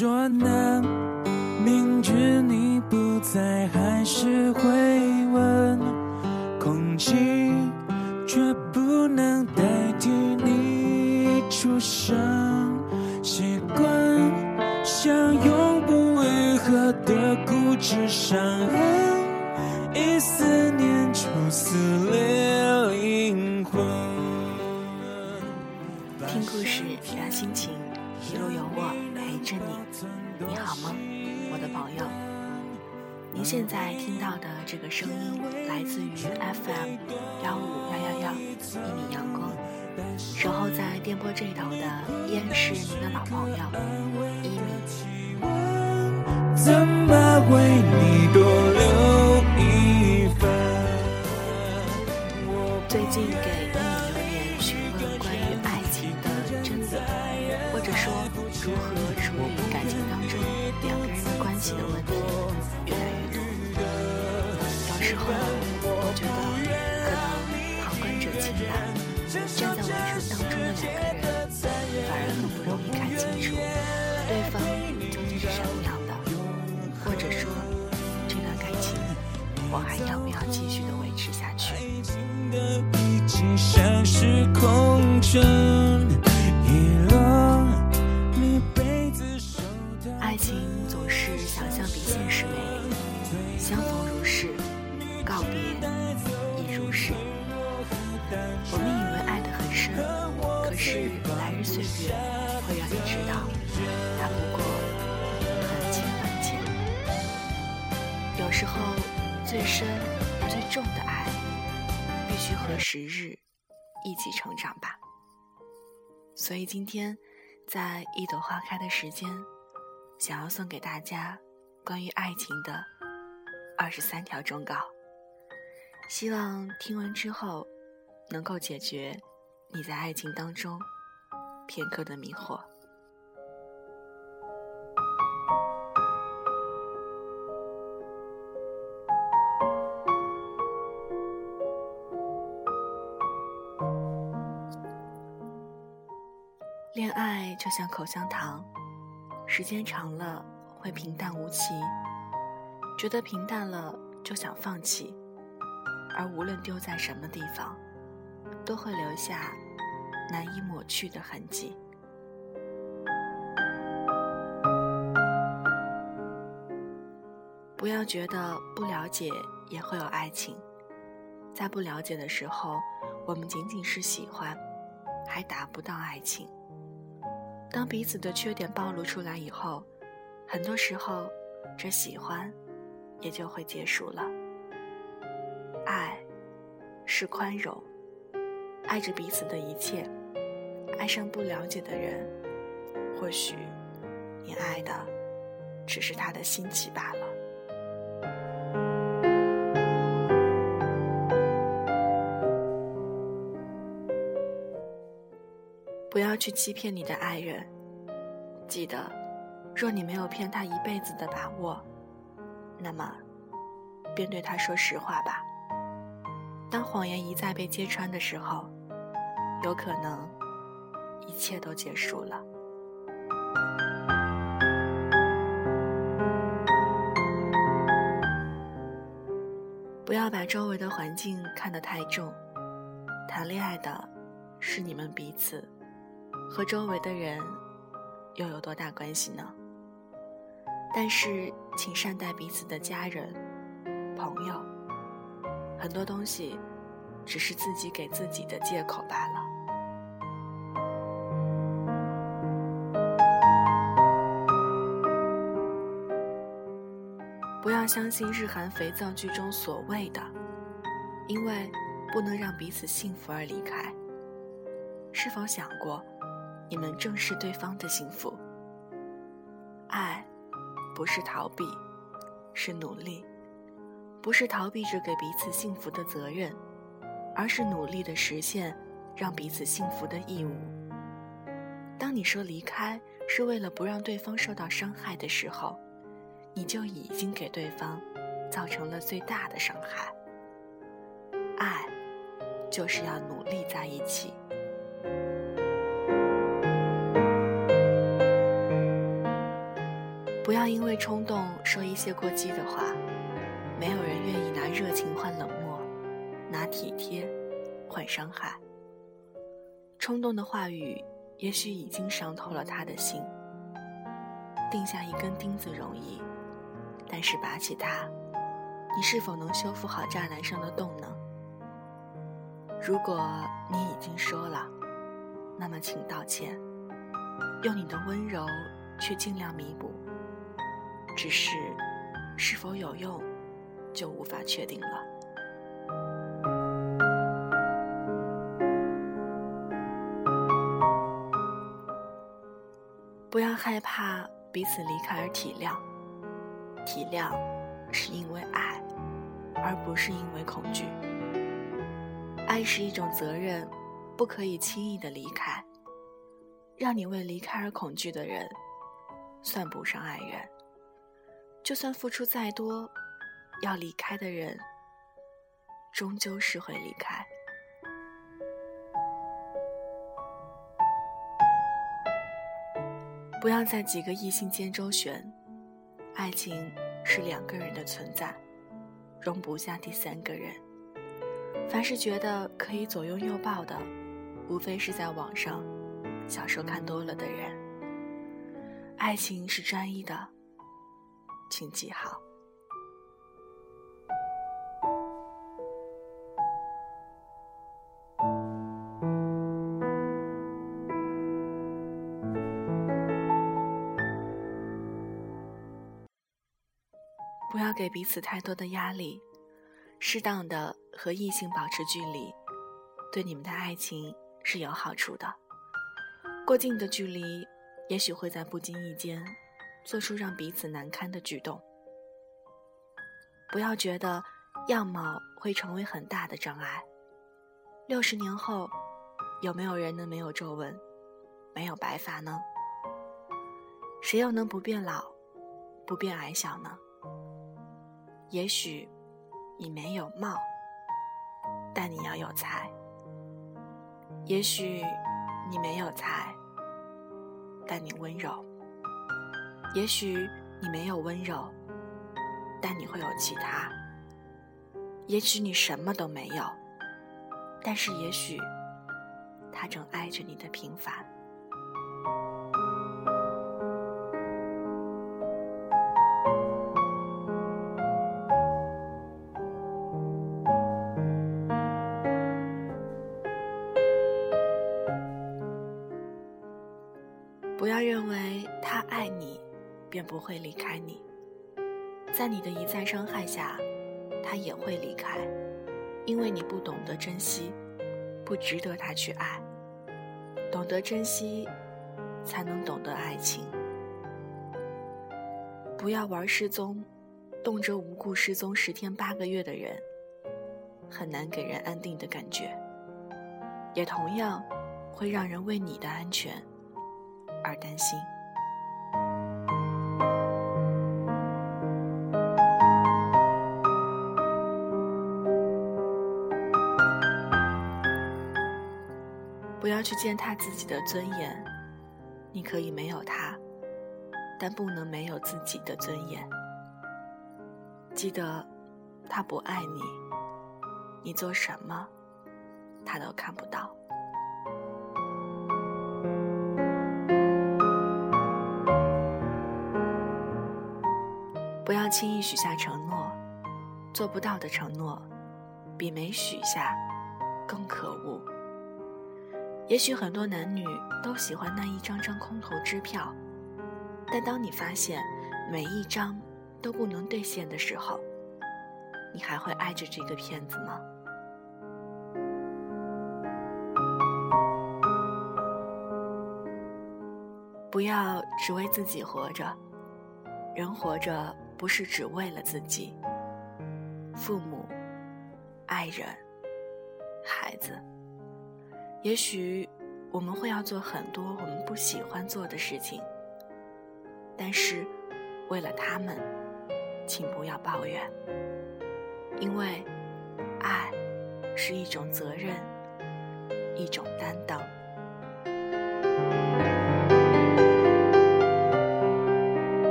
说呢？明知你不在，还是会问。空气却不能代替你出声。习惯像永不愈合的固执伤痕，一思念就撕裂灵魂。听故事，聊心情，一路有我陪着你。你好吗，我的朋友？您现在听到的这个声音来自于 FM 幺五幺幺幺一米阳光，守候在电波这头的依然是您的老朋友一米。怎么为你多留一份？最近给一米留言询问关于爱情的真理，或者说如何的关系的问题越来越多。有时候我觉得可能旁观者清吧，站在围城当中的两个人反而很不容易看清楚对方究竟是什么样的，或者说这段感情我还要不要继续的维持下去？已经像是空城，相逢如是，告别亦如是。我们以为爱得很深，可是来日岁月会让你知道，它不过很浅很浅。有时候，最深最重的爱，必须和时日一起成长吧。所以今天，在一朵花开的时间。想要送给大家关于爱情的二十三条忠告，希望听完之后能够解决你在爱情当中片刻的迷惑。恋爱就像口香糖。时间长了会平淡无奇，觉得平淡了就想放弃，而无论丢在什么地方，都会留下难以抹去的痕迹。不要觉得不了解也会有爱情，在不了解的时候，我们仅仅是喜欢，还达不到爱情。当彼此的缺点暴露出来以后，很多时候，这喜欢也就会结束了。爱是宽容，爱着彼此的一切。爱上不了解的人，或许你爱的只是他的新奇罢了。不要去欺骗你的爱人，记得，若你没有骗他一辈子的把握，那么，便对他说实话吧。当谎言一再被揭穿的时候，有可能，一切都结束了。不要把周围的环境看得太重，谈恋爱的，是你们彼此。和周围的人又有多大关系呢？但是，请善待彼此的家人、朋友。很多东西，只是自己给自己的借口罢了。不要相信日韩肥皂剧中所谓的“因为不能让彼此幸福而离开”。是否想过？你们正视对方的幸福。不是逃避，是努力；不是逃避着给彼此幸福的责任，而是努力的实现让彼此幸福的义务。当你说离开是为了不让对方受到伤害的时候，你就已经给对方造成了最大的伤害。爱，就是要努力在一起。不要因为冲动说一些过激的话，没有人愿意拿热情换冷漠，拿体贴换伤害。冲动的话语也许已经伤透了他的心。钉下一根钉子容易，但是拔起它，你是否能修复好栅栏上的洞呢？如果你已经说了，那么请道歉，用你的温柔去尽量弥补。只是，是否有用，就无法确定了。不要害怕彼此离开而体谅，体谅是因为爱，而不是因为恐惧。爱是一种责任，不可以轻易的离开。让你为离开而恐惧的人，算不上爱人。就算付出再多，要离开的人，终究是会离开。不要在几个异性间周旋，爱情是两个人的存在，容不下第三个人。凡是觉得可以左拥右抱的，无非是在网上小说看多了的人。爱情是专一的。请记好，不要给彼此太多的压力，适当的和异性保持距离，对你们的爱情是有好处的。过近的距离，也许会在不经意间。做出让彼此难堪的举动，不要觉得样貌会成为很大的障碍。六十年后，有没有人能没有皱纹、没有白发呢？谁又能不变老、不变矮小呢？也许你没有貌，但你要有才；也许你没有才，但你温柔。也许你没有温柔，但你会有其他。也许你什么都没有，但是也许他正爱着你的平凡。不会离开你，在你的一再伤害下，他也会离开，因为你不懂得珍惜，不值得他去爱。懂得珍惜，才能懂得爱情。不要玩失踪，动辄无故失踪十天八个月的人，很难给人安定的感觉，也同样会让人为你的安全而担心。去践踏自己的尊严，你可以没有他，但不能没有自己的尊严。记得，他不爱你，你做什么，他都看不到。不要轻易许下承诺，做不到的承诺，比没许下更可恶。也许很多男女都喜欢那一张张空头支票，但当你发现每一张都不能兑现的时候，你还会爱着这个骗子吗？不要只为自己活着，人活着不是只为了自己。父母、爱人、孩子。也许我们会要做很多我们不喜欢做的事情，但是为了他们，请不要抱怨，因为爱是一种责任，一种担当。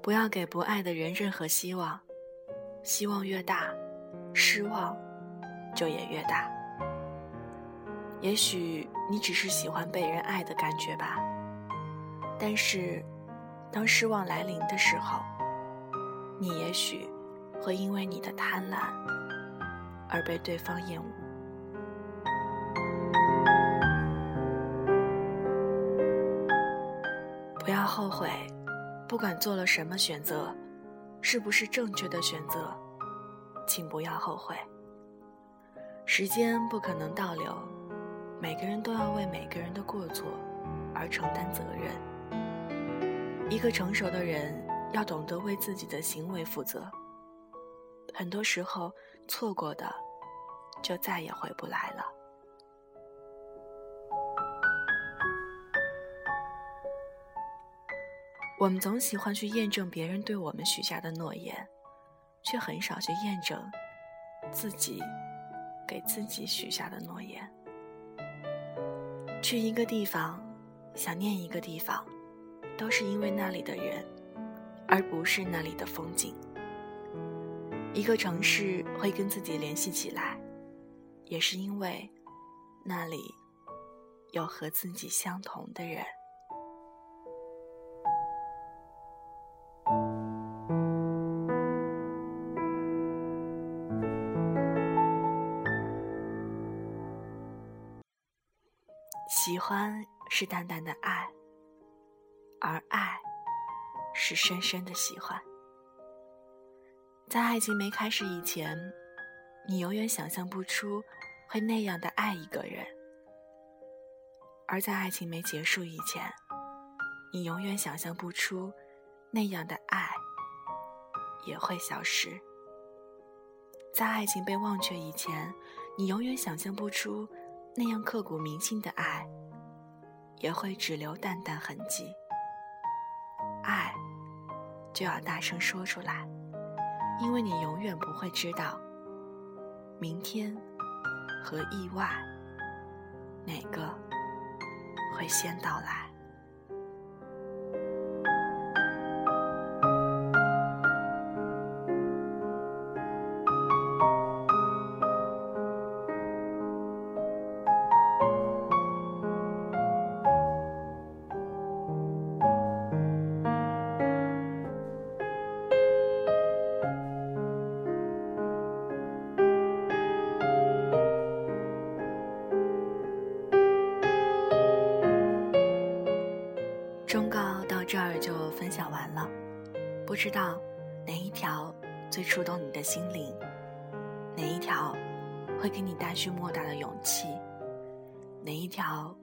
不要给不爱的人任何希望，希望越大，失望就也越大。也许你只是喜欢被人爱的感觉吧，但是当失望来临的时候，你也许会因为你的贪婪而被对方厌恶。不要后悔，不管做了什么选择，是不是正确的选择，请不要后悔。时间不可能倒流，每个人都要为每个人的过错而承担责任。一个成熟的人要懂得为自己的行为负责。很多时候，错过的就再也回不来了。我们总喜欢去验证别人对我们许下的诺言，却很少去验证自己给自己许下的诺言。去一个地方，想念一个地方，都是因为那里的人，而不是那里的风景。一个城市会跟自己联系起来，也是因为那里有和自己相同的人。喜欢是淡淡的爱，而爱是深深的喜欢。在爱情没开始以前，你永远想象不出会那样的爱一个人；而在爱情没结束以前，你永远想象不出那样的爱也会消失。在爱情被忘却以前，你永远想象不出。那样刻骨铭心的爱，也会只留淡淡痕迹。爱，就要大声说出来，因为你永远不会知道，明天和意外，哪个会先到来。这儿就分享完了不知道哪一条最触动你的心灵，哪一条会给你带去莫大的勇气，哪一条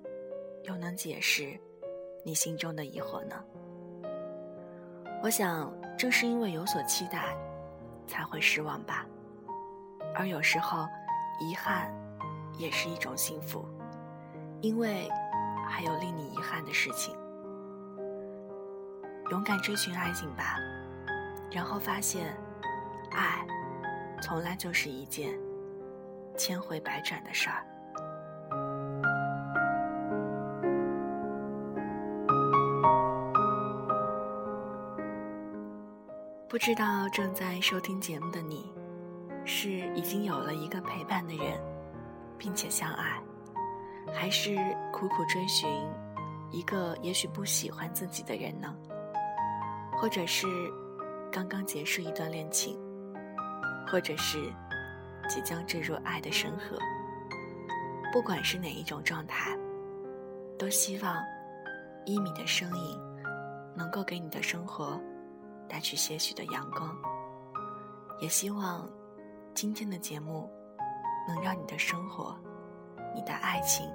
又能解释你心中的疑惑呢？我想，正是因为有所期待，才会失望吧。而有时候，遗憾也是一种幸福，因为还有令你遗憾的事情。勇敢追寻爱情吧。然后发现，爱从来就是一件千回百转的事儿。不知道正在收听节目的你，是已经有了一个陪伴的人，并且相爱，还是苦苦追寻一个也许不喜欢自己的人呢？或者是？刚刚结束一段恋情，或者是即将坠入爱的深河，不管是哪一种状态，都希望一米的声音能够给你的生活带去些许的阳光，也希望今天的节目能让你的生活、你的爱情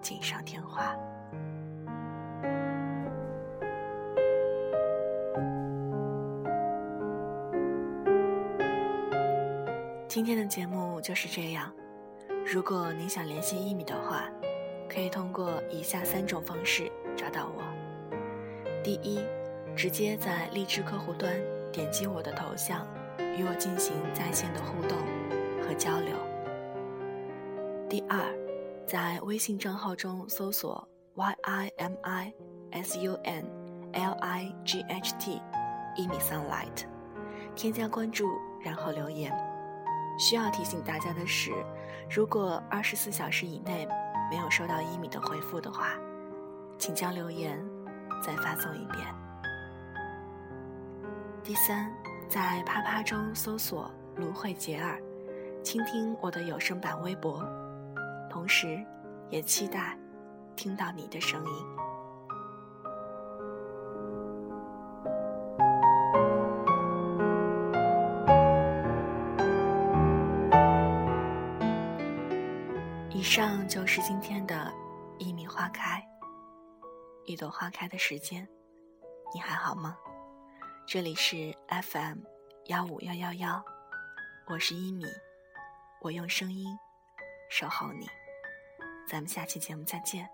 锦上添花。今天的节目就是这样。如果您想联系一米的话，可以通过以下三种方式找到我：第一，直接在荔枝客户端点击我的头像，与我进行在线的互动和交流；第二，在微信账号中搜索 y i m i s u n l i g h t，一米 sunlight，添加关注，然后留言。需要提醒大家的是，如果二十四小时以内没有收到一米的回复的话，请将留言再发送一遍。第三，在啪啪中搜索“芦荟杰尔”，倾听我的有声版微博，同时也期待听到你的声音。上就是今天的一米花开，一朵花开的时间，你还好吗？这里是 FM 幺五幺幺幺，我是一米，我用声音守候你，咱们下期节目再见，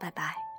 拜拜。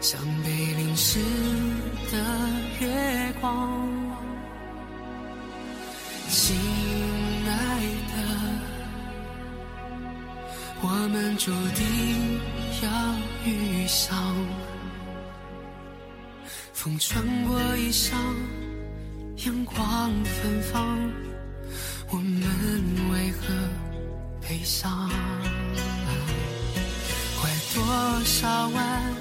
像被淋湿的月光，亲爱的，我们注定要遇上，风穿过衣裳。阳光芬芳，我们为何悲伤？拐多少弯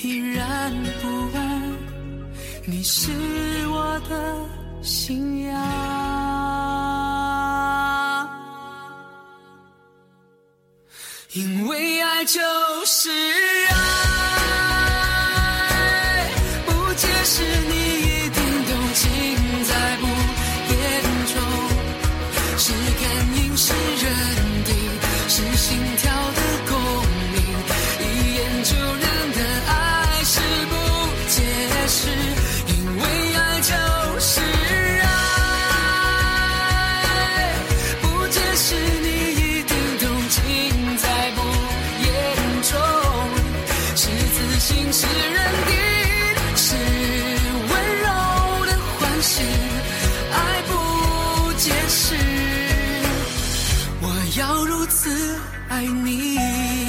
依然不安，你是我的信仰，因为爱就是爱，不解释你。是爱不解释。我要如此爱你。